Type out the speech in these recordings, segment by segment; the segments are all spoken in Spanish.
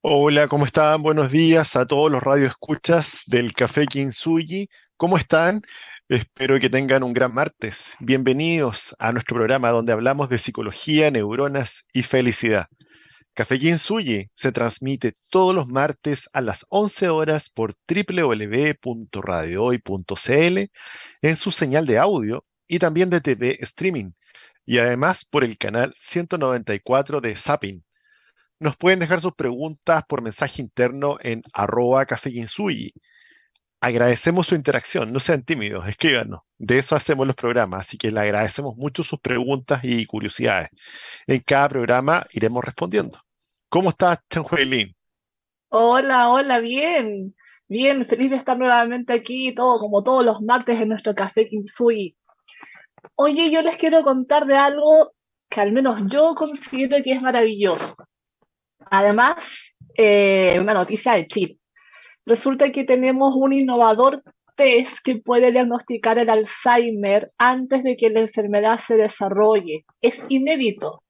Hola, ¿cómo están? Buenos días a todos los radioescuchas del Café Kintsugi. ¿Cómo están? Espero que tengan un gran martes. Bienvenidos a nuestro programa donde hablamos de psicología, neuronas y felicidad. Café Kintsugi se transmite todos los martes a las 11 horas por www.radiohoy.cl en su señal de audio y también de TV streaming y además por el canal 194 de Zapping. Nos pueden dejar sus preguntas por mensaje interno en arroba Agradecemos su interacción, no sean tímidos, escríbanos. De eso hacemos los programas, así que le agradecemos mucho sus preguntas y curiosidades. En cada programa iremos respondiendo. ¿Cómo estás, Chanjuelín? Hola, hola, bien. Bien, feliz de estar nuevamente aquí, todo como todos los martes en nuestro café Kinsui. Oye, yo les quiero contar de algo que al menos yo considero que es maravilloso. Además, eh, una noticia de chip. Resulta que tenemos un innovador test que puede diagnosticar el Alzheimer antes de que la enfermedad se desarrolle. Es inédito.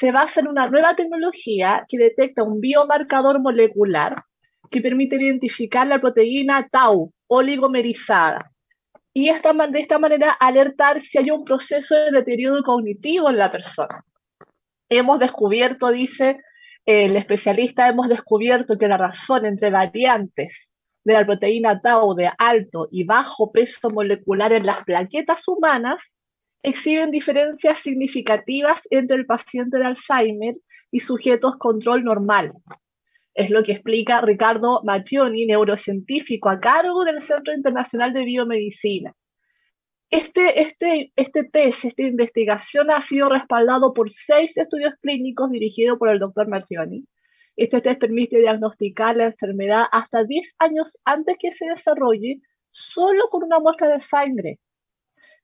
Se basa en una nueva tecnología que detecta un biomarcador molecular que permite identificar la proteína tau oligomerizada y de esta manera alertar si hay un proceso de deterioro cognitivo en la persona. Hemos descubierto, dice, el especialista hemos descubierto que la razón entre variantes de la proteína tau de alto y bajo peso molecular en las plaquetas humanas exhiben diferencias significativas entre el paciente de Alzheimer y sujetos control normal. Es lo que explica Ricardo Mattioni, neurocientífico a cargo del Centro Internacional de Biomedicina. Este, este, este test, esta investigación ha sido respaldado por seis estudios clínicos dirigidos por el doctor Marchioni. Este test permite diagnosticar la enfermedad hasta 10 años antes que se desarrolle solo con una muestra de sangre.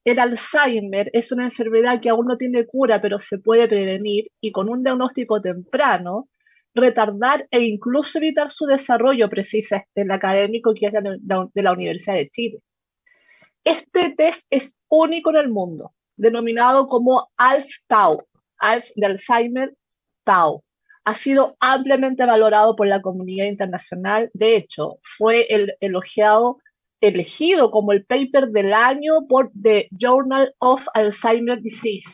El Alzheimer es una enfermedad que aún no tiene cura, pero se puede prevenir y con un diagnóstico temprano, retardar e incluso evitar su desarrollo, precisa el académico que es de la Universidad de Chile. Este test es único en el mundo, denominado como ALS-Tau, ALS de Alzheimer Tau. Ha sido ampliamente valorado por la comunidad internacional. De hecho, fue el elogiado, elegido como el paper del año por The Journal of Alzheimer Disease.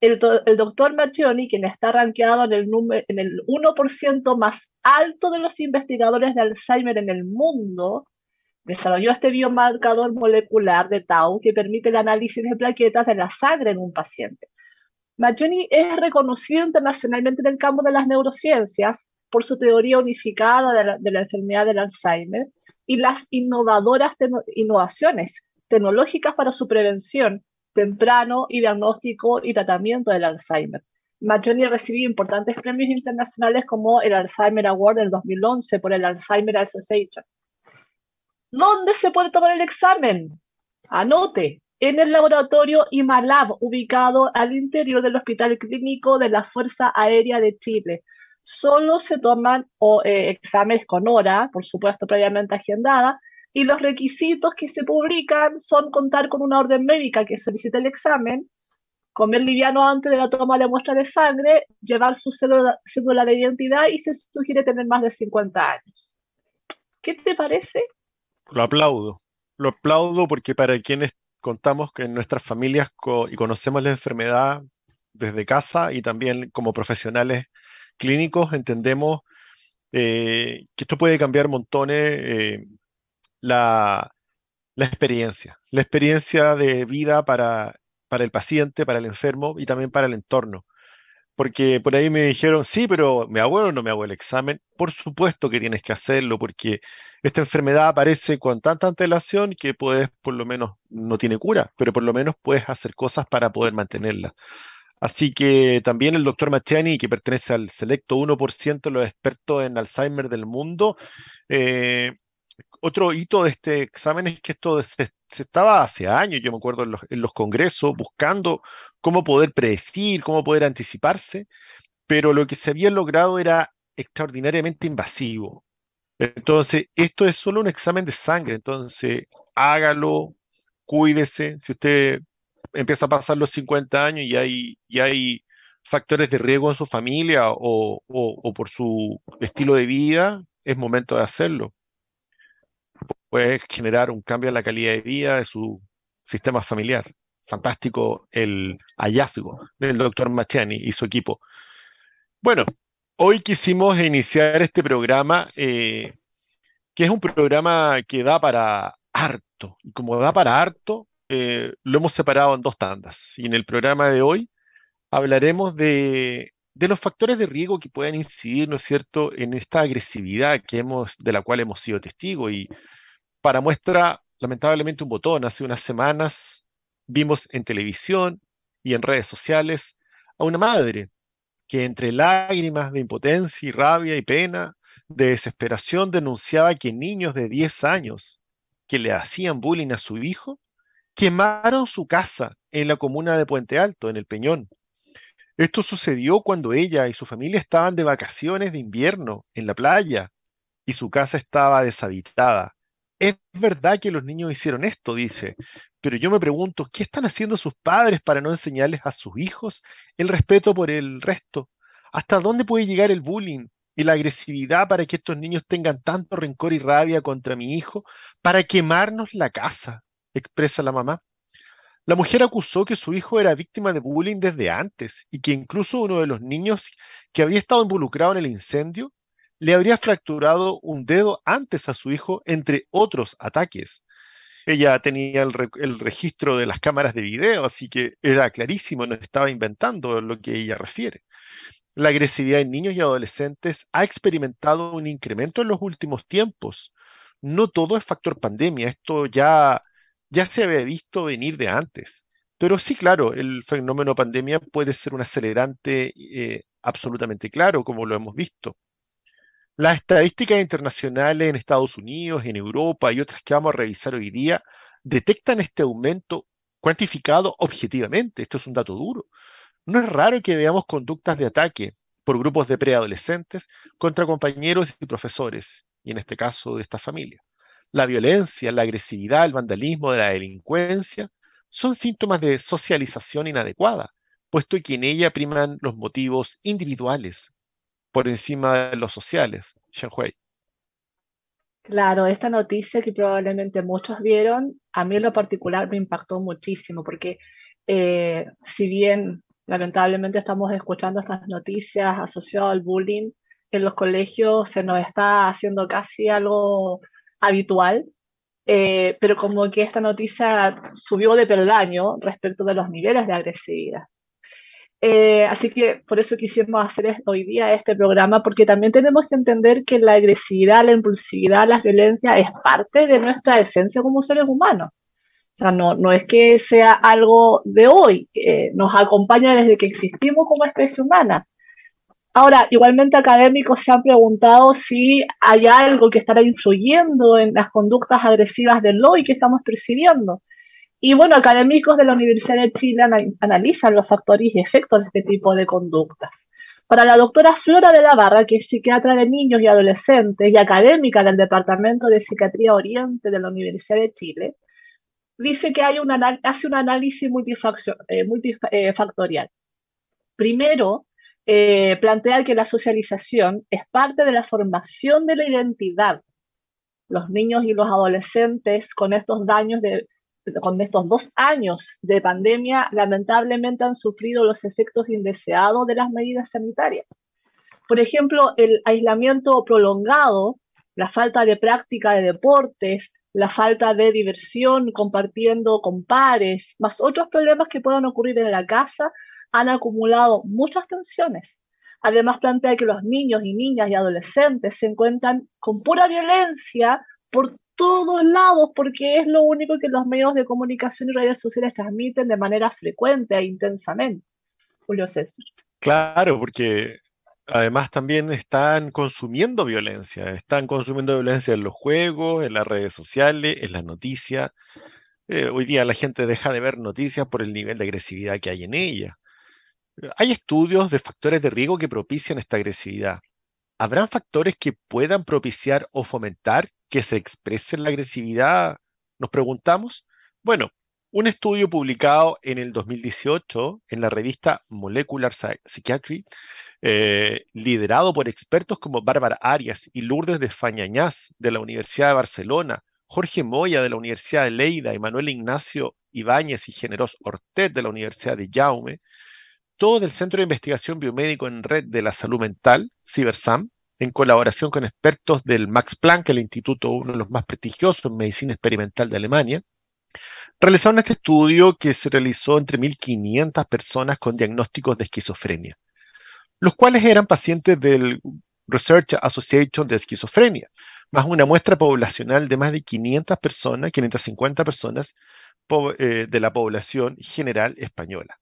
El, doctor Macchioni, quien está rankeado en el, en el 1% más alto de los investigadores de Alzheimer en el mundo, desarrolló este biomarcador molecular de tau que permite el análisis de plaquetas de la sangre en un paciente. Maggioni es reconocido internacionalmente en el campo de las neurociencias por su teoría unificada de la, enfermedad del Alzheimer y las innovadoras innovaciones tecnológicas para su prevención temprano y diagnóstico y tratamiento del Alzheimer. Maggioni ha recibido importantes premios internacionales como el Alzheimer Award del 2011 por el Alzheimer Association ¿Dónde se puede tomar el examen? Anote, en el laboratorio IMALAB, ubicado al interior del Hospital Clínico de la Fuerza Aérea de Chile. Solo se toman eh, exámenes con hora, por supuesto previamente agendada, y los requisitos que se publican son contar con una orden médica que solicita el examen, comer liviano antes de la toma de muestra de sangre, llevar su cédula, cédula de identidad y se sugiere tener más de 50 años. ¿Qué te parece? Lo aplaudo. Lo aplaudo porque para quienes contamos que en nuestras familias y conocemos la enfermedad desde casa y también como profesionales clínicos, entendemos eh, que esto puede cambiar montones eh, la, la, experiencia, la experiencia de vida para, para el paciente, para el enfermo y también para el entorno porque por ahí me dijeron, sí, pero ¿me hago o no me hago el examen? Por supuesto que tienes que hacerlo, porque esta enfermedad aparece con tanta antelación que puedes, por lo menos, no tiene cura, pero por lo menos puedes hacer cosas para poder mantenerla. Así que también el doctor Machiani, que pertenece al selecto 1% de los expertos en Alzheimer del mundo, eh, otro hito de este examen es que esto se, estaba hace años, yo me acuerdo en los, congresos, buscando cómo poder predecir, cómo poder anticiparse, pero lo que se había logrado era extraordinariamente invasivo. Entonces, esto es solo un examen de sangre, entonces hágalo, cuídese. Si usted empieza a pasar los 50 años y hay, y hay factores de riesgo en su familia o, por su estilo de vida, es momento de hacerlo. Puede generar un cambio en la calidad de vida de su sistema familiar. Fantástico el hallazgo del doctor Machiani y su equipo. Bueno, hoy quisimos iniciar este programa, eh, que es un programa que da para harto. Y como da para harto, eh, lo hemos separado en dos tandas. Y en el programa de hoy hablaremos de, los factores de riesgo que pueden incidir, ¿no es cierto?, en esta agresividad que hemos, de la cual hemos sido testigos. Y para muestra, lamentablemente, un botón. Hace unas semanas vimos en televisión y en redes sociales a una madre que entre lágrimas de impotencia y rabia y pena, de desesperación, denunciaba que niños de 10 años que le hacían bullying a su hijo quemaron su casa en la comuna de Puente Alto, en el Peñón. Esto sucedió cuando ella y su familia estaban de vacaciones de invierno en la playa y su casa estaba deshabitada. Es verdad que los niños hicieron esto, dice, pero yo me pregunto, ¿qué están haciendo sus padres para no enseñarles a sus hijos el respeto por el resto? ¿Hasta dónde puede llegar el bullying y la agresividad para que estos niños tengan tanto rencor y rabia contra mi hijo para quemarnos la casa? expresa la mamá. La mujer acusó que su hijo era víctima de bullying desde antes y que incluso uno de los niños que había estado involucrado en el incendio le habría fracturado un dedo antes a su hijo, entre otros ataques. Ella tenía el, registro de las cámaras de video, así que era clarísimo, no estaba inventando lo que ella refiere. La agresividad en niños y adolescentes ha experimentado un incremento en los últimos tiempos. No todo es factor pandemia, esto ya ya se había visto venir de antes. Pero sí, claro, el fenómeno pandemia puede ser un acelerante eh, absolutamente claro, como lo hemos visto. Las estadísticas internacionales en Estados Unidos, en Europa y otras que vamos a revisar hoy día detectan este aumento cuantificado objetivamente. Esto es un dato duro. No es raro que veamos conductas de ataque por grupos de preadolescentes contra compañeros y profesores, y en este caso de esta familia. La violencia, la agresividad, el vandalismo, la delincuencia, son síntomas de socialización inadecuada, puesto que en ella priman los motivos individuales por encima de los sociales. Shanhui. Claro, esta noticia que probablemente muchos vieron, a mí en lo particular me impactó muchísimo, porque eh, si bien lamentablemente estamos escuchando estas noticias asociadas al bullying, en los colegios se nos está haciendo casi algo habitual, eh, pero como que esta noticia subió de peldaño respecto de los niveles de agresividad. Eh, así que por eso quisimos hacer hoy día este programa, porque también tenemos que entender que la agresividad, la impulsividad, la violencia es parte de nuestra esencia como seres humanos. O sea, no, no es que sea algo de hoy, eh, nos acompaña desde que existimos como especie humana. Ahora, igualmente académicos se han preguntado si hay algo que estará influyendo en las conductas agresivas del hoy que estamos percibiendo. Y bueno, académicos de la Universidad de Chile analizan los factores y efectos de este tipo de conductas. Para la doctora Flora de la Barra, que es psiquiatra de niños y adolescentes y académica del Departamento de Psiquiatría Oriente de la Universidad de Chile, dice que hay un hace un análisis eh, multifactorial. Primero, eh, plantea que la socialización es parte de la formación de la identidad. Los niños y los adolescentes con estos daños de, con estos dos años de pandemia, lamentablemente han sufrido los efectos indeseados de las medidas sanitarias. Por ejemplo, el aislamiento prolongado, la falta de práctica de deportes, la falta de diversión compartiendo con pares, más otros problemas que puedan ocurrir en la casa, han acumulado muchas tensiones. Además, plantea que los niños y niñas y adolescentes se encuentran con pura violencia por todos lados, porque es lo único que los medios de comunicación y redes sociales transmiten de manera frecuente e intensamente. Julio César. Claro, porque además también están consumiendo violencia, están consumiendo violencia en los juegos, en las redes sociales, en las noticias. Eh, hoy día la gente deja de ver noticias por el nivel de agresividad que hay en ellas. Hay estudios de factores de riesgo que propician esta agresividad. ¿Habrán factores que puedan propiciar o fomentar que se exprese la agresividad? Nos preguntamos. Bueno, Un estudio publicado en el 2018 en la revista Molecular Psychiatry, eh, liderado por expertos como Bárbara Arias y Lourdes de Fañañás de la Universidad de Barcelona, Jorge Moya de la Universidad de Leida y Manuel Ignacio Ibáñez y Generos Ortez de la Universidad de Jaume, todo del Centro de Investigación Biomédico en Red de la Salud Mental, CiberSAM, en colaboración con expertos del Max Planck, el instituto uno de los más prestigiosos en medicina experimental de Alemania, realizaron este estudio que se realizó entre 1.500 personas con diagnósticos de esquizofrenia, los cuales eran pacientes del Research Association de Esquizofrenia, más una muestra poblacional de más de 500 personas, 550 personas eh, de la población general española.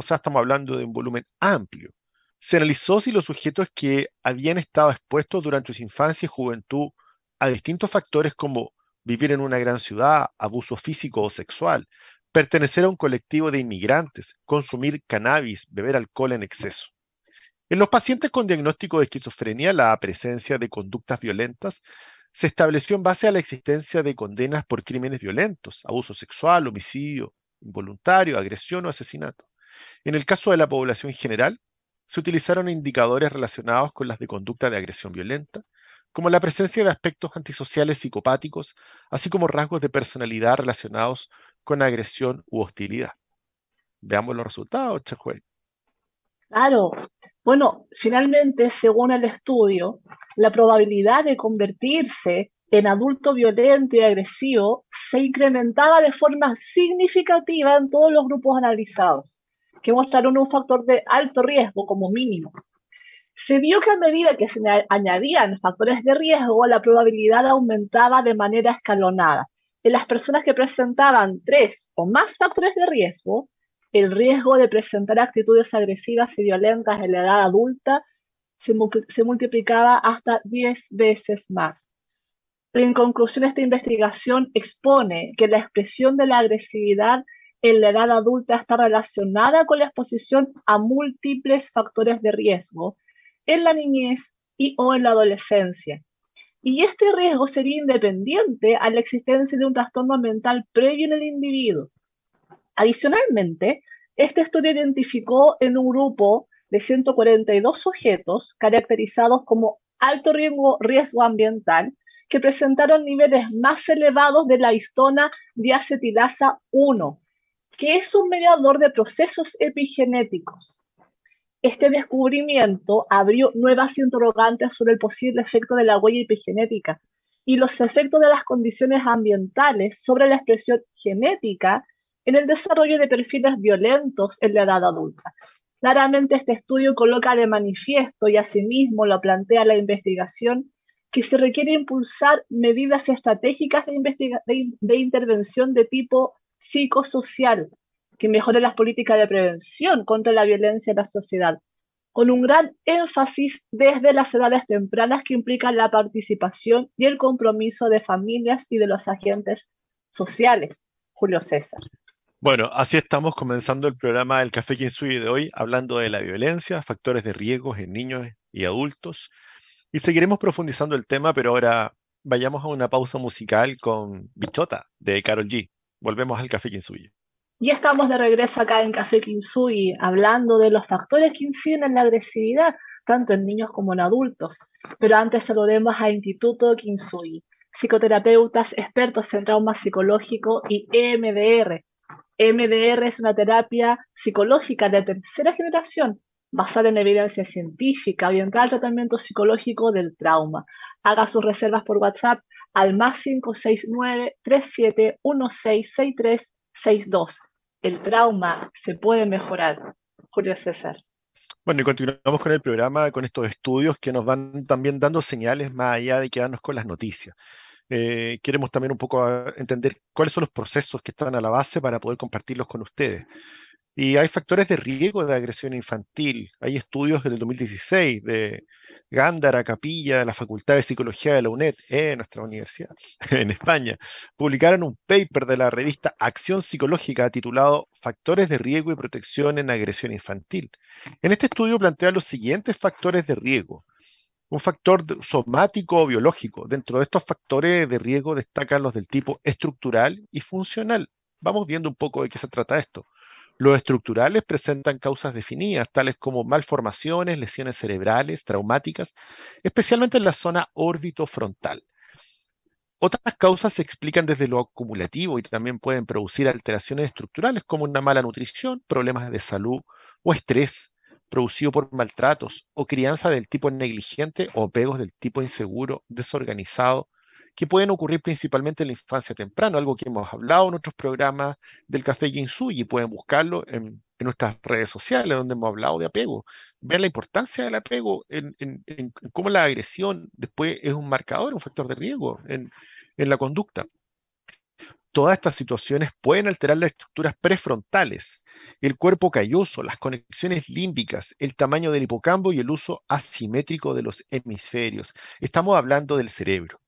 O sea, estamos hablando de un volumen amplio. Se analizó si los sujetos que habían estado expuestos durante su infancia y juventud a distintos factores como vivir en una gran ciudad, abuso físico o sexual, pertenecer a un colectivo de inmigrantes, consumir cannabis, beber alcohol en exceso. En los pacientes con diagnóstico de esquizofrenia, la presencia de conductas violentas se estableció en base a la existencia de condenas por crímenes violentos, abuso sexual, homicidio involuntario, agresión o asesinato. En el caso de la población general, se utilizaron indicadores relacionados con las de conducta de agresión violenta, como la presencia de aspectos antisociales psicopáticos, así como rasgos de personalidad relacionados con agresión u hostilidad. Veamos los resultados, Chejuey. Claro. Bueno, finalmente, según el estudio, la probabilidad de convertirse en adulto violento y agresivo se incrementaba de forma significativa en todos los grupos analizados, que mostraron un factor de alto riesgo como mínimo. Se vio que a medida que se añadían factores de riesgo, la probabilidad aumentaba de manera escalonada. En las personas que presentaban tres o más factores de riesgo, el riesgo de presentar actitudes agresivas y violentas en la edad adulta se, multiplicaba hasta 10 veces más. En conclusión, esta investigación expone que la expresión de la agresividad en la edad adulta está relacionada con la exposición a múltiples factores de riesgo en la niñez y o en la adolescencia. Y este riesgo sería independiente a la existencia de un trastorno mental previo en el individuo. Adicionalmente, este estudio identificó en un grupo de 142 sujetos caracterizados como alto riesgo, riesgo ambiental que presentaron niveles más elevados de la histona diacetilasa 1, que es un mediador de procesos epigenéticos. Este descubrimiento abrió nuevas interrogantes sobre el posible efecto de la huella epigenética y los efectos de las condiciones ambientales sobre la expresión genética en el desarrollo de perfiles violentos en la edad adulta. Claramente este estudio coloca de manifiesto y asimismo lo plantea la investigación que se requiere impulsar medidas estratégicas de, intervención de tipo psicosocial que mejoren las políticas de prevención contra la violencia en la sociedad, con un gran énfasis desde las edades tempranas que implican la participación y el compromiso de familias y de los agentes sociales. Julio César. Bueno, así estamos comenzando el programa del Café Kinsui de hoy, hablando de la violencia, factores de riesgos en niños y adultos. Y seguiremos profundizando el tema, pero ahora vayamos a una pausa musical con Bichota de Carol G. Volvemos al Café Kinsui. Ya estamos de regreso acá en Café Kinsui, hablando de los factores que inciden en la agresividad, tanto en niños como en adultos. Pero antes saludemos a Instituto Kinsui, psicoterapeutas expertos en trauma psicológico y EMDR MDR es una terapia psicológica de tercera generación basada en evidencia científica orientada al tratamiento psicológico del trauma. Haga sus reservas por WhatsApp al más 569-37166362. El trauma se puede mejorar. Julio César. Bueno, y continuamos con el programa, con estos estudios que nos van también dando señales más allá de quedarnos con las noticias. Eh, queremos también un poco entender cuáles son los procesos que están a la base para poder compartirlos con ustedes. Y hay factores de riesgo de agresión infantil. Hay estudios del 2016 de Gándara Capilla, de la Facultad de Psicología de la UNED, en nuestra universidad, en España. Publicaron un paper de la revista Acción Psicológica titulado Factores de riesgo y protección en agresión infantil. En este estudio plantea los siguientes factores de riesgo un factor somático o biológico. Dentro de estos factores de riesgo destacan los del tipo estructural y funcional. Vamos viendo un poco de qué se trata esto. Los estructurales presentan causas definidas, tales como malformaciones, lesiones cerebrales, traumáticas, especialmente en la zona órbito-frontal. Otras causas se explican desde lo acumulativo y también pueden producir alteraciones estructurales como una mala nutrición, problemas de salud o estrés producido por maltratos o crianza del tipo negligente o apegos del tipo inseguro, desorganizado, que pueden ocurrir principalmente en la infancia temprana, algo que hemos hablado en otros programas del Café Ginsuyi, pueden buscarlo en, nuestras redes sociales donde hemos hablado de apego. Vean la importancia del apego en, en cómo la agresión después es un marcador, un factor de riesgo en, en la conducta. Todas estas situaciones pueden alterar las estructuras prefrontales, el cuerpo calloso, las conexiones límbicas, el tamaño del hipocampo y el uso asimétrico de los hemisferios. Estamos hablando del cerebro.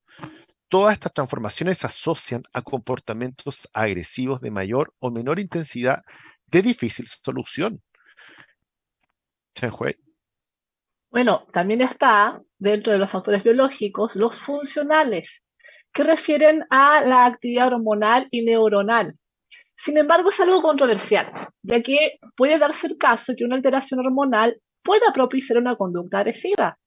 Todas estas transformaciones se asocian a comportamientos agresivos de mayor o menor intensidad de difícil solución. Bueno, también está dentro de los factores biológicos los funcionales, que refieren a la actividad hormonal y neuronal. Sin embargo, es algo controversial, ya que puede darse el caso que una alteración hormonal pueda propiciar una conducta agresiva,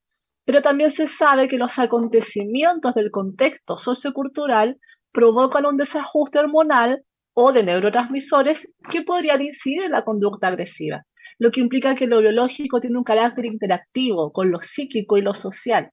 pero también se sabe que los acontecimientos del contexto sociocultural provocan un desajuste hormonal o de neurotransmisores que podrían incidir en la conducta agresiva, lo que implica que lo biológico tiene un carácter interactivo con lo psíquico y lo social.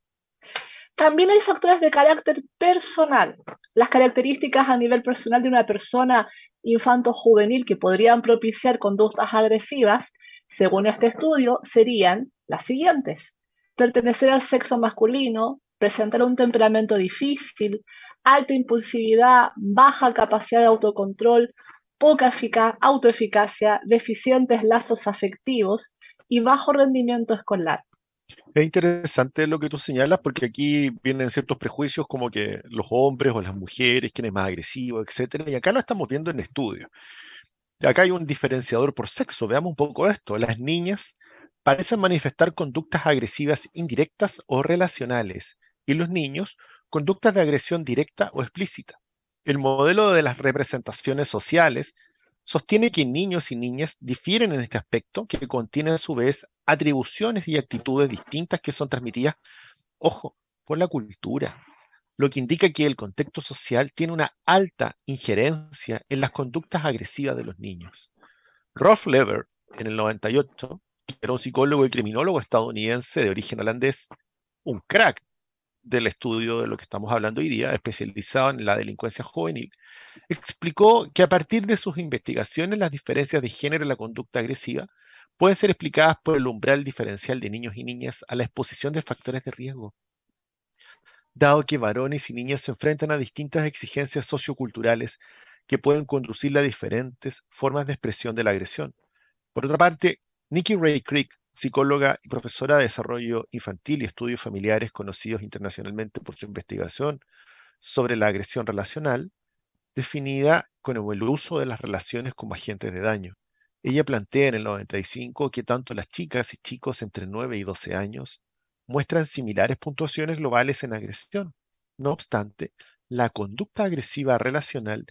También hay factores de carácter personal. Las características a nivel personal de una persona infanto-juvenil que podrían propiciar conductas agresivas, según este estudio, serían las siguientes. Pertenecer al sexo masculino, presentar un temperamento difícil, alta impulsividad, baja capacidad de autocontrol, poca autoeficacia, deficientes lazos afectivos y bajo rendimiento escolar. Es interesante lo que tú señalas porque aquí vienen ciertos prejuicios como que los hombres o las mujeres, quién es más agresivo, etcétera, y acá lo estamos viendo en estudio. Acá hay un diferenciador por sexo, veamos un poco esto. Las niñas parecen manifestar conductas agresivas indirectas o relacionales y los niños conductas de agresión directa o explícita. El modelo de las representaciones sociales sostiene que niños y niñas difieren en este aspecto, que contiene a su vez atribuciones y actitudes distintas que son transmitidas, ojo, por la cultura, lo que indica que el contexto social tiene una alta injerencia en las conductas agresivas de los niños. Rolf Lever, en el 98, era un psicólogo y criminólogo estadounidense de origen holandés, un crack del estudio de lo que estamos hablando hoy día, especializado en la delincuencia juvenil, explicó que a partir de sus investigaciones las diferencias de género en la conducta agresiva pueden ser explicadas por el umbral diferencial de niños y niñas a la exposición de factores de riesgo. Dado que varones y niñas se enfrentan a distintas exigencias socioculturales que pueden conducir a diferentes formas de expresión de la agresión. Por otra parte, Nikki Ray Creek psicóloga y profesora de desarrollo infantil y estudios familiares conocidos internacionalmente por su investigación sobre la agresión relacional, definida como el uso de las relaciones como agentes de daño. Ella plantea en el 95 que tanto las chicas y chicos entre 9 y 12 años muestran similares puntuaciones globales en agresión. No obstante, la conducta agresiva relacional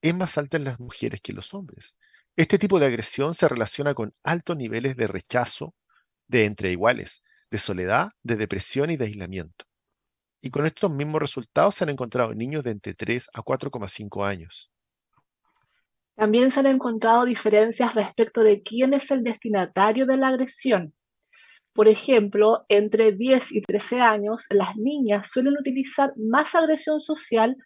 es más alta en las mujeres que en los hombres. Este tipo de agresión se relaciona con altos niveles de rechazo, de entre iguales, de soledad, de depresión y de aislamiento. Y con estos mismos resultados se han encontrado niños de entre 3 a 4,5 años. También se han encontrado diferencias respecto de quién es el destinatario de la agresión. Por ejemplo, entre 10 y 13 años, las niñas suelen utilizar más agresión social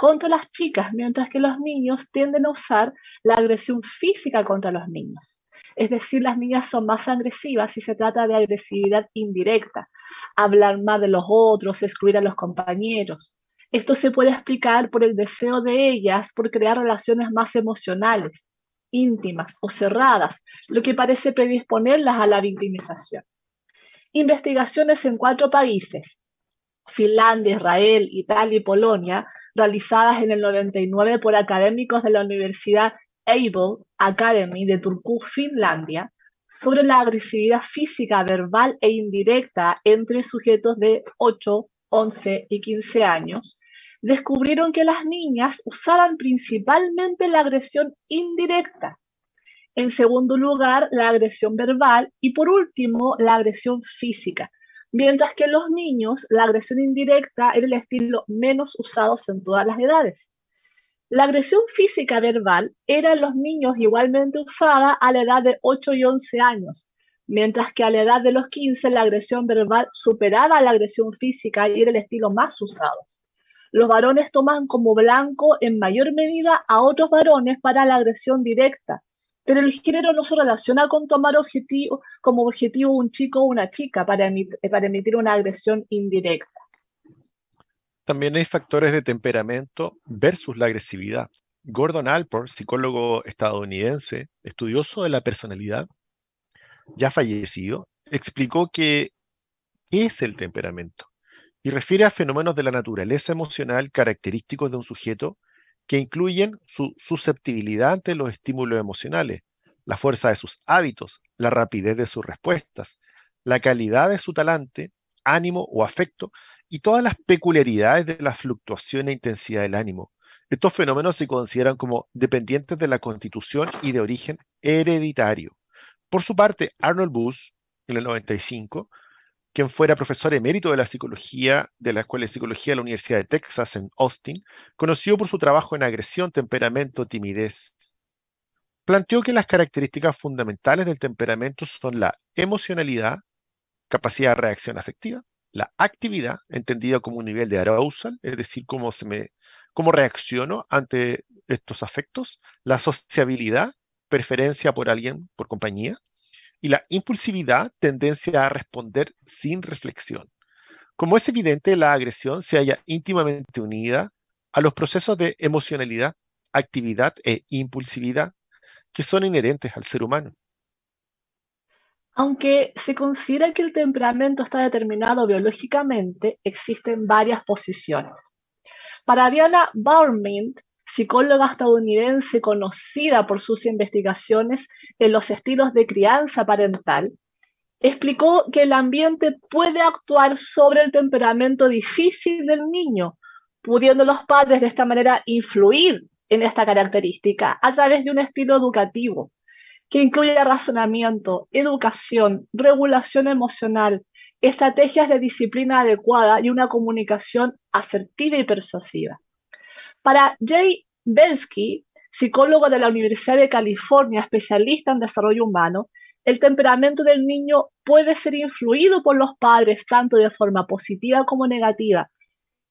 contra las chicas, mientras que los niños tienden a usar la agresión física contra los niños. Es decir, las niñas son más agresivas si se trata de agresividad indirecta, hablar más de los otros, excluir a los compañeros. Esto se puede explicar por el deseo de ellas por crear relaciones más emocionales, íntimas o cerradas, lo que parece predisponerlas a la victimización. Investigaciones en cuatro países, Finlandia, Israel, Italia y Polonia, realizadas en el 99 por académicos de la Universidad Able Academy de Turku, Finlandia, sobre la agresividad física, verbal e indirecta entre sujetos de 8, 11 y 15 años, descubrieron que las niñas usaban principalmente la agresión indirecta. En segundo lugar, la agresión verbal y por último, la agresión física. Mientras que en los niños, la agresión indirecta era el estilo menos usado en todas las edades. La agresión física verbal era en los niños igualmente usada a la edad de 8 y 11 años, mientras que a la edad de los 15 la agresión verbal superaba la agresión física y era el estilo más usado. Los varones toman como blanco en mayor medida a otros varones para la agresión directa, pero el género no se relaciona con tomar objetivo, como objetivo un chico o una chica para emitir una agresión indirecta. También hay factores de temperamento versus la agresividad. Gordon Alport, psicólogo estadounidense, estudioso de la personalidad, ya fallecido, explicó que ¿qué es el temperamento? Y refiere a fenómenos de la naturaleza emocional característicos de un sujeto que incluyen su susceptibilidad ante los estímulos emocionales, la fuerza de sus hábitos, la rapidez de sus respuestas, la calidad de su talante, ánimo o afecto y todas las peculiaridades de la fluctuación e intensidad del ánimo. Estos fenómenos se consideran como dependientes de la constitución y de origen hereditario. Por su parte, Arnold Bush, en el 95, quien fuera profesor emérito de la psicología de la Escuela de Psicología de la Universidad de Texas en Austin, conocido por su trabajo en agresión, temperamento, timidez, planteó que las características fundamentales del temperamento son la emocionalidad, capacidad de reacción afectiva, la actividad, entendida como un nivel de arousal, es decir, cómo, se me, cómo reacciono ante estos afectos, la sociabilidad, preferencia por alguien, por compañía, y la impulsividad, tendencia a responder sin reflexión. Como es evidente, la agresión se halla íntimamente unida a los procesos de emocionalidad, actividad e impulsividad que son inherentes al ser humano. Aunque se considera que el temperamento está determinado biológicamente, existen varias posiciones. Para Diana Baumint, psicóloga estadounidense conocida por sus investigaciones en los estilos de crianza parental, explicó que el ambiente puede actuar sobre el temperamento difícil del niño, pudiendo los padres de esta manera influir en esta característica a través de un estilo educativo que incluye razonamiento, educación, regulación emocional, estrategias de disciplina adecuada y una comunicación asertiva y persuasiva. Para Jay Belsky, psicólogo de la Universidad de California, especialista en desarrollo humano, el temperamento del niño puede ser influido por los padres tanto de forma positiva como negativa.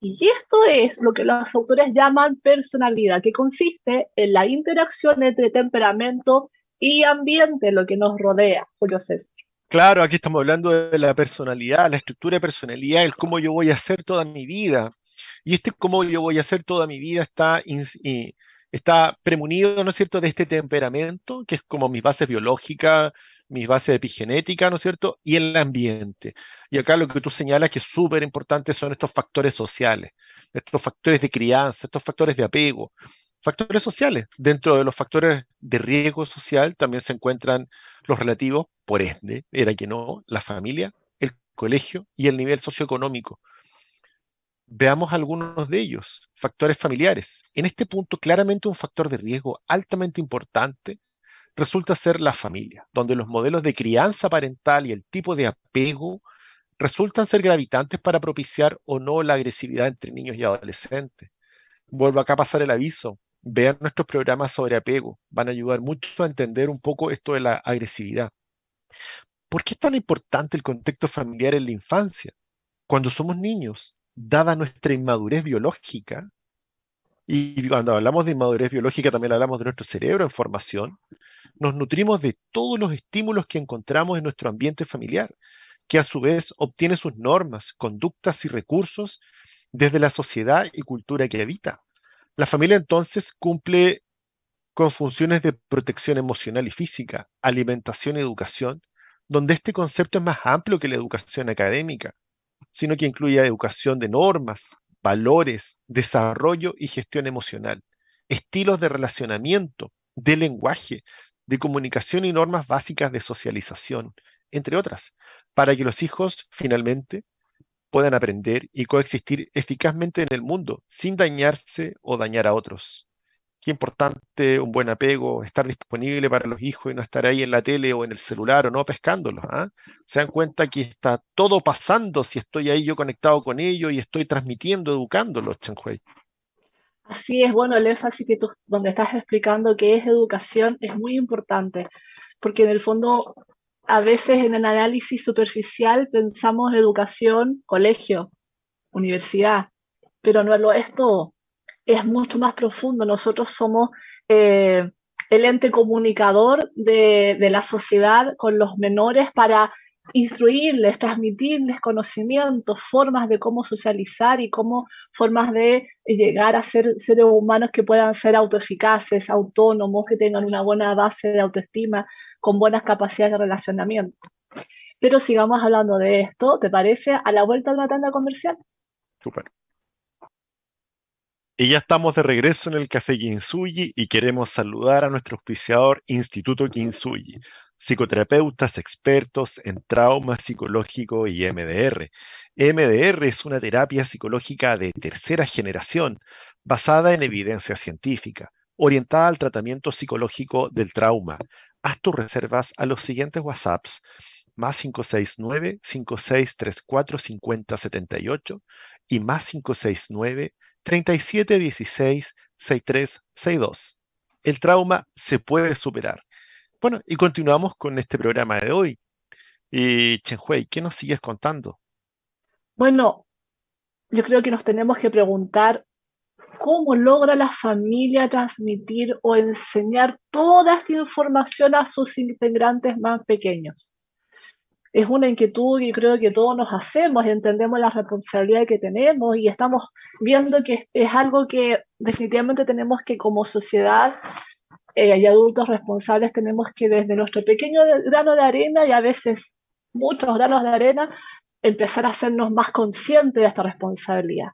Y esto es lo que los autores llaman personalidad, que consiste en la interacción entre temperamento y ambiente, lo que nos rodea, Julio César. Claro, aquí estamos hablando de la personalidad, la estructura de personalidad, el cómo yo voy a hacer toda mi vida. Y este cómo yo voy a hacer toda mi vida está, está premunido, ¿no es cierto?, de este temperamento, que es como mis bases biológicas, mis bases epigenéticas, ¿no es cierto?, y el ambiente. Y acá lo que tú señalas que es súper importante son estos factores sociales, estos factores de crianza, estos factores de apego, factores sociales. Dentro de los factores de riesgo social también se encuentran los relativos, por ende, era que no, la familia, el colegio y el nivel socioeconómico. Veamos algunos de ellos. Factores familiares. En este punto, claramente un factor de riesgo altamente importante resulta ser la familia, donde los modelos de crianza parental y el tipo de apego resultan ser gravitantes para propiciar o no la agresividad entre niños y adolescentes. Vuelvo acá a pasar el aviso. Vean nuestros programas sobre apego. Van a ayudar mucho a entender un poco esto de la agresividad. ¿Por qué es tan importante el contexto familiar en la infancia? Cuando somos niños, dada nuestra inmadurez biológica, y cuando hablamos de inmadurez biológica también hablamos de nuestro cerebro en formación, nos nutrimos de todos los estímulos que encontramos en nuestro ambiente familiar, que a su vez obtiene sus normas, conductas y recursos desde la sociedad y cultura que habita. La familia entonces cumple con funciones de protección emocional y física, alimentación y educación, donde este concepto es más amplio que la educación académica sino que incluye educación de normas, valores, desarrollo y gestión emocional, estilos de relacionamiento, de lenguaje, de comunicación y normas básicas de socialización, entre otras, para que los hijos finalmente puedan aprender y coexistir eficazmente en el mundo sin dañarse o dañar a otros. Qué importante un buen apego, estar disponible para los hijos y no estar ahí en la tele o en el celular o no pescándolos. ¿ah? Se dan cuenta que está todo pasando si estoy ahí yo conectado con ellos y estoy transmitiendo, educándolos, Hui. Así es, bueno, el énfasis que tú, donde estás explicando que es educación es muy importante, porque en el fondo a veces en el análisis superficial pensamos educación, colegio, universidad, pero no lo es todo, es mucho más profundo. Nosotros somos eh, el ente comunicador de, de la sociedad con los menores para instruirles, transmitirles conocimientos, formas de cómo socializar y cómo formas de llegar a ser seres humanos que puedan ser autoeficaces, autónomos, que tengan una buena base de autoestima, con buenas capacidades de relacionamiento. Pero sigamos hablando de esto, ¿te parece? A la vuelta de la tanda comercial. Súper. Y ya estamos de regreso en el Café Kinsuyi y queremos saludar a nuestro auspiciador Instituto Kinsuyi, psicoterapeutas expertos en trauma psicológico y MDR. MDR es una terapia psicológica de tercera generación basada en evidencia científica, orientada al tratamiento psicológico del trauma. Haz tus reservas a los siguientes WhatsApps más 569-5634-5078 y más 569 3716 6362. El trauma se puede superar. Bueno, y continuamos con este programa de hoy. Y Hui, ¿qué nos sigues contando? Bueno, yo creo que nos tenemos que preguntar cómo logra la familia transmitir o enseñar toda esta información a sus integrantes más pequeños es una inquietud y creo que todos nos hacemos, entendemos la responsabilidad que tenemos y estamos viendo que es algo que definitivamente tenemos que como sociedad eh, y adultos responsables tenemos que desde nuestro pequeño grano de arena y a veces muchos granos de arena empezar a hacernos más conscientes de esta responsabilidad.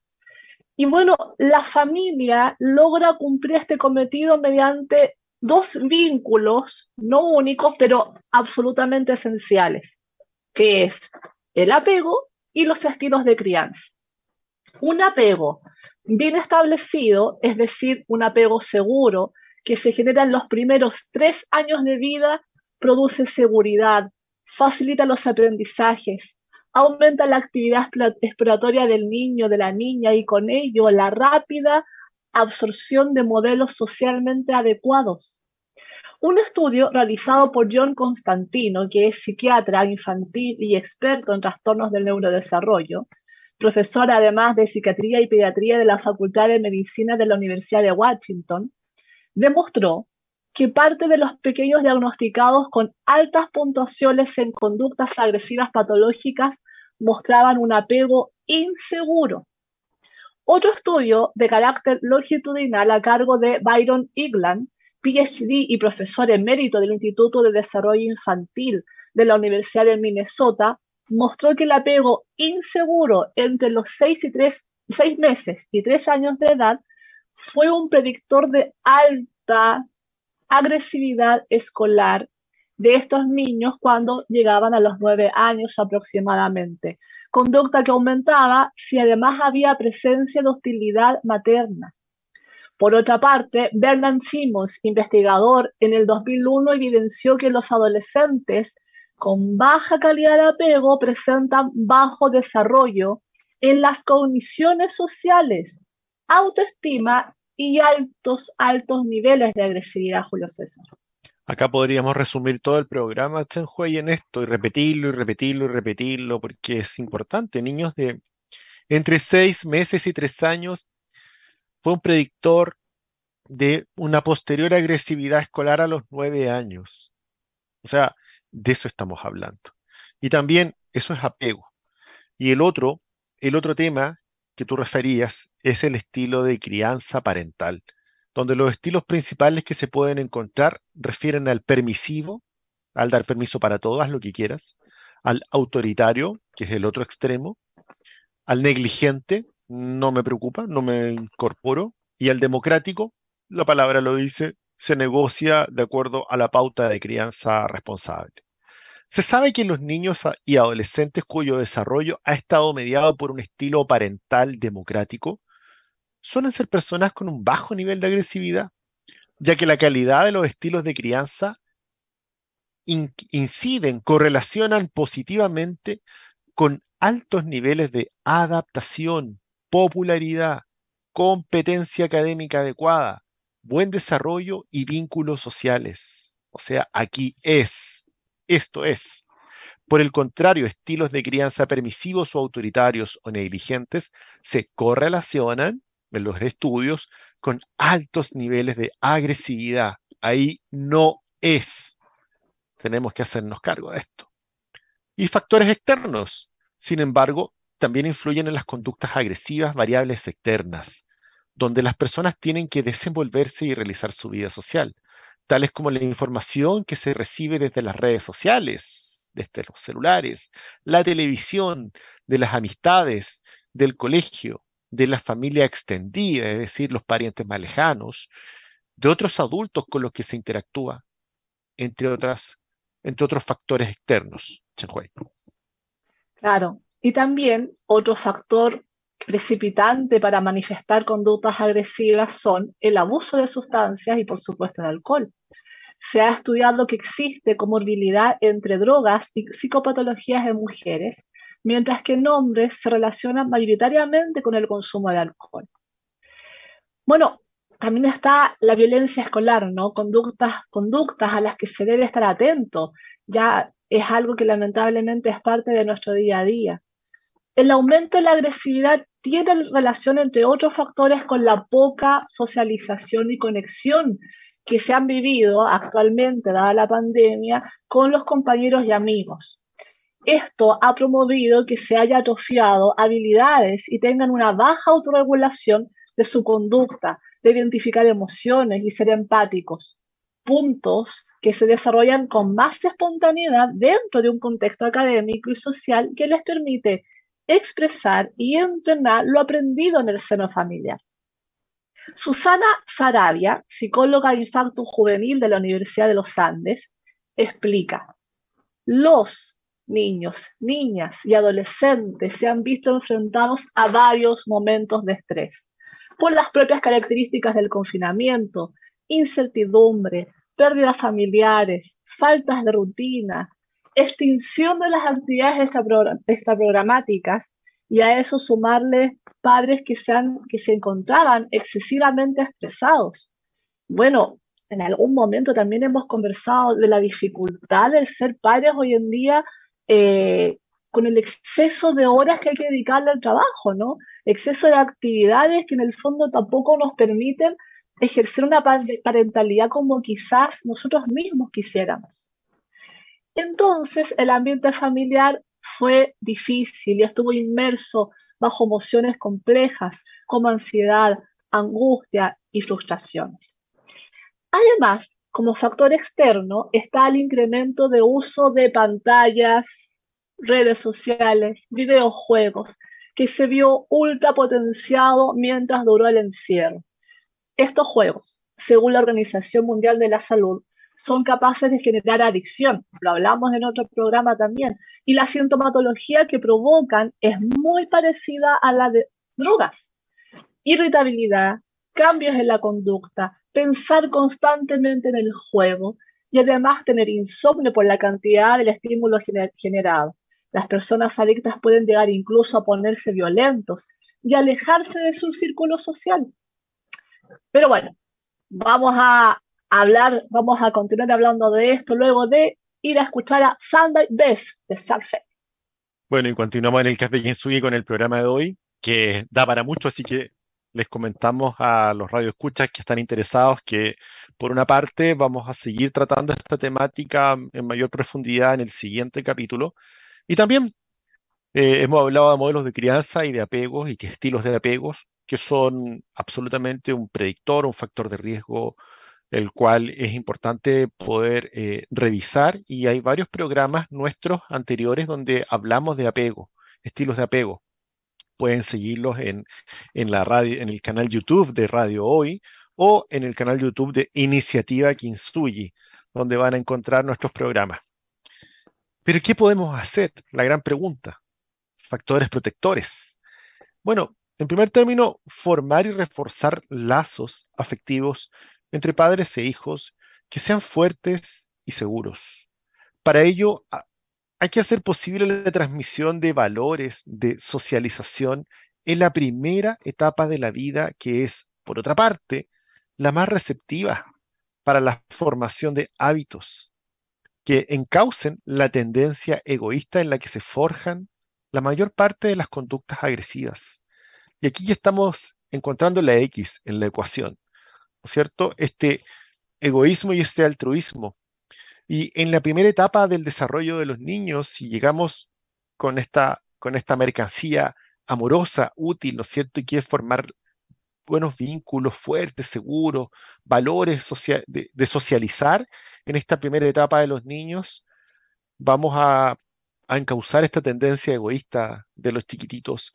Y bueno, la familia logra cumplir este cometido mediante dos vínculos, no únicos, pero absolutamente esenciales que es el apego y los estilos de crianza. Un apego bien establecido, es decir, un apego seguro, que se genera en los primeros tres años de vida, produce seguridad, facilita los aprendizajes, aumenta la actividad exploratoria del niño, de la niña y con ello la rápida absorción de modelos socialmente adecuados. Un estudio realizado por John Constantino, que es psiquiatra infantil y experto en trastornos del neurodesarrollo, profesor además de psiquiatría y pediatría de la Facultad de Medicina de la Universidad de Washington, demostró que parte de los pequeños diagnosticados con altas puntuaciones en conductas agresivas patológicas mostraban un apego inseguro. Otro estudio de carácter longitudinal a cargo de Byron Igland PhD y profesor emérito del Instituto de Desarrollo Infantil de la Universidad de Minnesota, mostró que el apego inseguro entre los 6 y 3, meses y 3 años de edad fue un predictor de alta agresividad escolar de estos niños cuando llegaban a los 9 años aproximadamente, conducta que aumentaba si además había presencia de hostilidad materna. Por otra parte, Bernard Simmons, investigador, en el 2001 evidenció que los adolescentes con baja calidad de apego presentan bajo desarrollo en las cogniciones sociales, autoestima y altos, altos niveles de agresividad, Julio César. Acá podríamos resumir todo el programa Chenhui en esto y repetirlo y repetirlo y repetirlo porque es importante. Niños de entre seis meses y tres años fue un predictor de una posterior agresividad escolar a los nueve años. O sea, de eso estamos hablando. Y también eso es apego. Y el otro, el otro tema que tú referías es el estilo de crianza parental, donde los estilos principales que se pueden encontrar refieren al permisivo, al dar permiso para todo, haz lo que quieras, al autoritario, que es el otro extremo, al negligente, no me preocupa, no me incorporo. Y el democrático, la palabra lo dice, se negocia de acuerdo a la pauta de crianza responsable. Se sabe que los niños y adolescentes cuyo desarrollo ha estado mediado por un estilo parental democrático suelen ser personas con un bajo nivel de agresividad, ya que la calidad de los estilos de crianza inciden, correlacionan positivamente con altos niveles de adaptación, popularidad, competencia académica adecuada, buen desarrollo y vínculos sociales. O sea, aquí es, esto es. Por el contrario, estilos de crianza permisivos o autoritarios o negligentes se correlacionan en los estudios con altos niveles de agresividad. Ahí no es. Tenemos que hacernos cargo de esto. Y factores externos, sin embargo, también influyen en las conductas agresivas variables externas, donde las personas tienen que desenvolverse y realizar su vida social, tales como la información que se recibe desde las redes sociales, desde los celulares, la televisión, de las amistades, del colegio, de la familia extendida, es decir, los parientes más lejanos, de otros adultos con los que se interactúa, entre, otras, entre otros factores externos. Claro, y también otro factor precipitante para manifestar conductas agresivas son el abuso de sustancias y por supuesto el alcohol. Se ha estudiado que existe comorbilidad entre drogas y psicopatologías en mujeres, mientras que en hombres se relacionan mayoritariamente con el consumo de alcohol. Bueno, también está la violencia escolar, ¿no? Conductas, conductas a las que se debe estar atento. Ya es algo que lamentablemente es parte de nuestro día a día. El aumento de la agresividad tiene relación, entre otros factores, con la poca socialización y conexión que se han vivido actualmente, dada la pandemia, con los compañeros y amigos. Esto ha promovido que se haya atrofiado habilidades y tengan una baja autorregulación de su conducta, de identificar emociones y ser empáticos. Puntos que se desarrollan con más espontaneidad dentro de un contexto académico y social que les permite expresar y entrenar lo aprendido en el seno familiar. Susana Sarabia, psicóloga de infarto juvenil de la Universidad de los Andes, explica, los niños, niñas y adolescentes se han visto enfrentados a varios momentos de estrés por las propias características del confinamiento, incertidumbre, pérdidas familiares, faltas de rutina, extinción de las actividades extraprogramáticas y a eso sumarle padres que se, que se encontraban excesivamente estresados. Bueno, en algún momento también hemos conversado de la dificultad de ser padres hoy en día eh, con el exceso de horas que hay que dedicarle al trabajo, ¿no? Exceso de actividades que en el fondo tampoco nos permiten ejercer una parentalidad como quizás nosotros mismos quisiéramos. Entonces el ambiente familiar fue difícil y estuvo inmerso bajo emociones complejas como ansiedad, angustia y frustraciones. Además, como factor externo está el incremento de uso de pantallas, redes sociales, videojuegos, que se vio ultra potenciado mientras duró el encierro. Estos juegos, según la Organización Mundial de la Salud, son capaces de generar adicción, lo hablamos en otro programa también, y la sintomatología que provocan es muy parecida a la de drogas. Irritabilidad, cambios en la conducta, pensar constantemente en el juego y además tener insomnio por la cantidad del estímulo generado. Las personas adictas pueden llegar incluso a ponerse violentos y alejarse de su círculo social. Pero bueno, vamos a hablar, vamos a continuar hablando de esto luego de ir a escuchar a Sunday Best de Surface. Bueno, y continuamos en el Café Kinsugi con el programa de hoy, que da para mucho, así que les comentamos a los radioescuchas que están interesados que, por una parte, vamos a seguir tratando esta temática en mayor profundidad en el siguiente capítulo. Y también eh, hemos hablado de modelos de crianza y de apegos y qué estilos de apegos, que son absolutamente un predictor, un factor de riesgo el cual es importante poder eh, revisar y hay varios programas nuestros anteriores donde hablamos de apego, estilos de apego. Pueden seguirlos en, en, la radio, en el canal YouTube de Radio Hoy o en el canal YouTube de Iniciativa Kinsuyi, donde van a encontrar nuestros programas. Pero ¿qué podemos hacer? La gran pregunta. Factores protectores. Bueno, en primer término, formar y reforzar lazos afectivos entre padres e hijos que sean fuertes y seguros. Para ello, hay que hacer posible la transmisión de valores, de socialización en la primera etapa de la vida, que es, por otra parte, la más receptiva para la formación de hábitos que encaucen la tendencia egoísta en la que se forjan la mayor parte de las conductas agresivas. Y aquí ya estamos encontrando la X en la ecuación, ¿no es cierto? Este egoísmo y este altruismo. Y en la primera etapa del desarrollo de los niños, si llegamos con esta, con esta mercancía amorosa, útil, ¿no es cierto? Y quiere formar buenos vínculos fuertes, seguros, valores de, de, socializar en esta primera etapa de los niños, vamos a, a encauzar esta tendencia egoísta de los chiquititos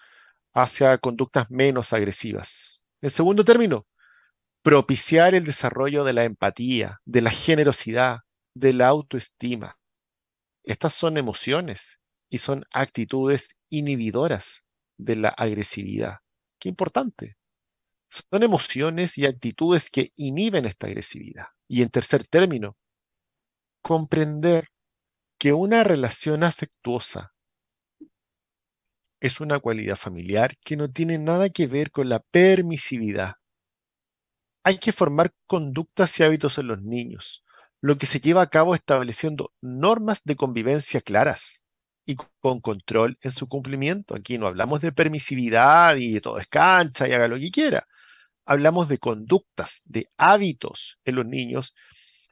hacia conductas menos agresivas. En segundo término, propiciar el desarrollo de la empatía, de la generosidad, de la autoestima. Estas son emociones y son actitudes inhibidoras de la agresividad. Qué importante. Son emociones y actitudes que inhiben esta agresividad. Y en tercer término, comprender que una relación afectuosa es una cualidad familiar que no tiene nada que ver con la permisividad. Hay que formar conductas y hábitos en los niños, lo que se lleva a cabo estableciendo normas de convivencia claras y con control en su cumplimiento. Aquí no hablamos de permisividad y todo es cancha y haga lo que quiera. Hablamos de conductas, de hábitos en los niños,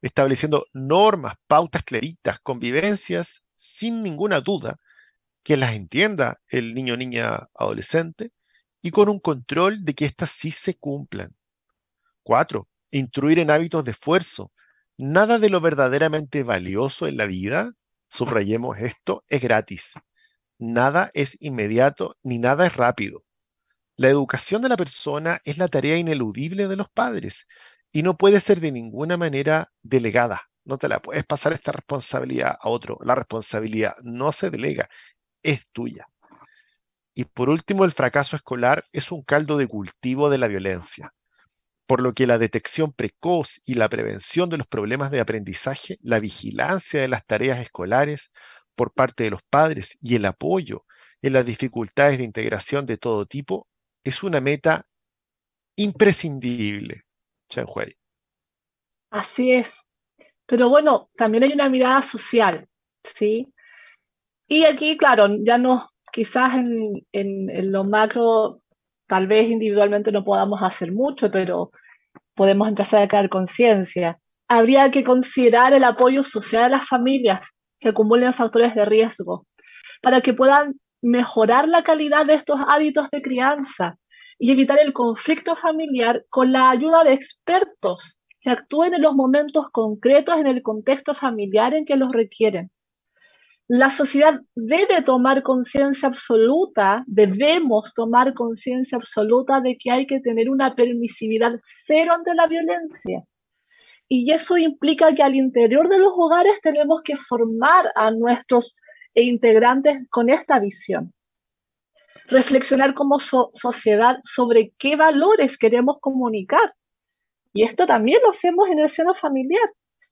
estableciendo normas, pautas claritas, convivencias sin ninguna duda que las entienda el niño, niña, adolescente y con un control de que éstas sí se cumplan. Cuatro, instruir en hábitos de esfuerzo. Nada de lo verdaderamente valioso en la vida, subrayemos esto, es gratis. Nada es inmediato ni nada es rápido. La educación de la persona es la tarea ineludible de los padres y no puede ser de ninguna manera delegada. No te la puedes pasar esta responsabilidad a otro. La responsabilidad no se delega, es tuya. Y por último, el fracaso escolar es un caldo de cultivo de la violencia, por lo que la detección precoz y la prevención de los problemas de aprendizaje, la vigilancia de las tareas escolares por parte de los padres y el apoyo en las dificultades de integración de todo tipo es una meta imprescindible. Chanhuay. Así es. Pero bueno, también hay una mirada social, ¿sí? Y aquí, claro, ya no, quizás en, en, lo macro, tal vez individualmente no podamos hacer mucho, pero podemos empezar a crear conciencia. Habría que considerar el apoyo social a las familias que acumulen factores de riesgo para que puedan mejorar la calidad de estos hábitos de crianza y evitar el conflicto familiar con la ayuda de expertos que actúen en los momentos concretos en el contexto familiar en que los requieren la sociedad debe tomar conciencia absoluta, debemos tomar conciencia absoluta de que hay que tener una permisividad cero ante la violencia. Y eso implica que al interior de los hogares tenemos que formar a nuestros integrantes con esta visión. Reflexionar como sociedad sobre qué valores queremos comunicar. Y esto también lo hacemos en el seno familiar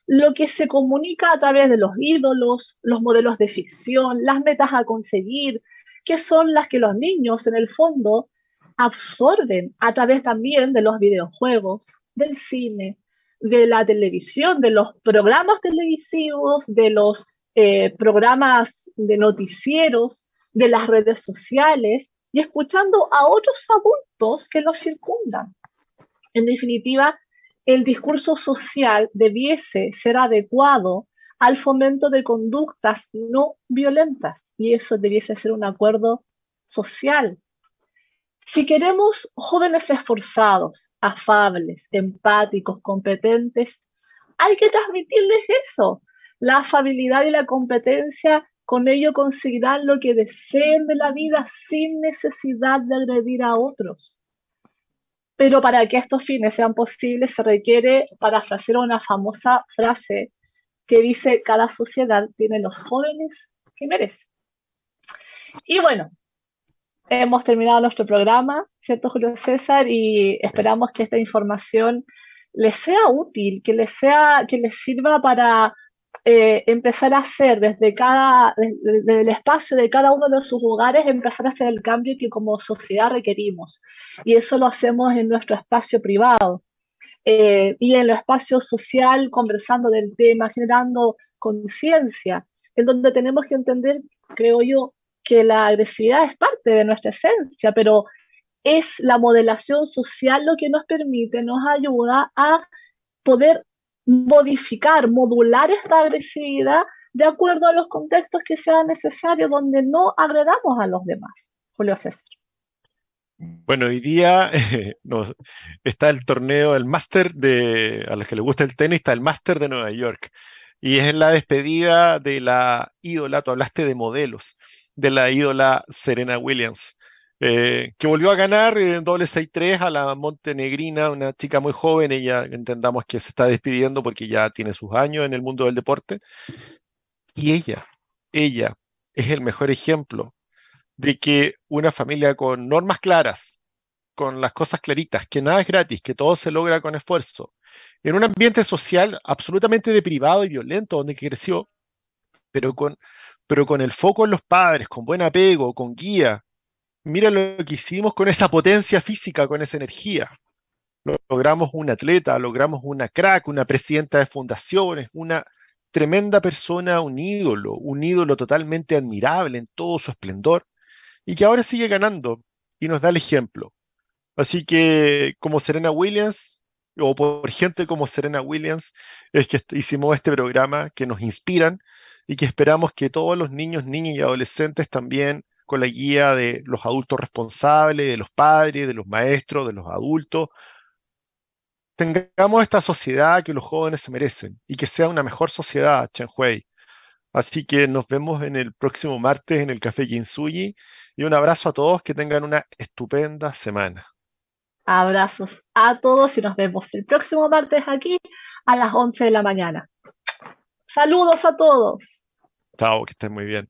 lo que se comunica a través de los ídolos, los modelos de ficción, las metas a conseguir, que son las que los niños en el fondo absorben a través también de los videojuegos, del cine, de la televisión, de los programas televisivos, de los eh, programas de noticieros, de las redes sociales y escuchando a otros adultos que los circundan. En definitiva, el discurso social debiese ser adecuado al fomento de conductas no violentas y eso debiese ser un acuerdo social. Si queremos jóvenes esforzados, afables, empáticos, competentes, hay que transmitirles eso, la afabilidad y la competencia, con ello conseguirán lo que deseen de la vida sin necesidad de agredir a otros. Pero para que estos fines sean posibles se requiere parafrasear una famosa frase que dice, cada sociedad tiene los jóvenes que merece. Y bueno, hemos terminado nuestro programa, ¿cierto, Julio César? Y esperamos que esta información les sea útil, que les sea, que les sirva para eh, empezar a hacer desde cada, desde, el espacio de cada uno de sus hogares, empezar a hacer el cambio que como sociedad requerimos. Y eso lo hacemos en nuestro espacio privado. Eh, y en el espacio social, conversando del tema, generando conciencia, en donde tenemos que entender, creo yo, que la agresividad es parte de nuestra esencia, pero es la modelación social lo que nos permite, nos ayuda a poder modificar, modular esta agresividad de acuerdo a los contextos que sean necesarios, donde no agredamos a los demás. Julio César. Bueno, hoy día está el torneo, el máster de, a los que les gusta el tenis, está el máster de Nueva York. Y es la despedida de la ídola, tú hablaste de modelos, de la ídola Serena Williams, eh, que volvió a ganar en doble 6-3 a la montenegrina, una chica muy joven, ella entendamos que se está despidiendo porque ya tiene sus años en el mundo del deporte. Y ella, ella es el mejor ejemplo de que una familia con normas claras, con las cosas claritas, que nada es gratis, que todo se logra con esfuerzo, en un ambiente social absolutamente deprivado y violento donde creció, pero con, pero con el foco en los padres, con buen apego, con guía. Mira lo que hicimos con esa potencia física, con esa energía. Logramos un atleta, logramos una crack, una presidenta de fundaciones, una tremenda persona, un ídolo, un ídolo totalmente admirable en todo su esplendor y que ahora sigue ganando y nos da el ejemplo. Así que como Serena Williams, o por gente como Serena Williams, es que hicimos este programa que nos inspiran y que esperamos que todos los niños, niñas y adolescentes también, con la guía de los adultos responsables, de los padres, de los maestros, de los adultos, tengamos esta sociedad que los jóvenes se merecen y que sea una mejor sociedad, Hui. Así que nos vemos en el próximo martes en el Café Kinsuyi y un abrazo a todos, que tengan una estupenda semana. Abrazos a todos y nos vemos el próximo martes aquí a las 11 de la mañana. Saludos a todos. Chao, que estén muy bien.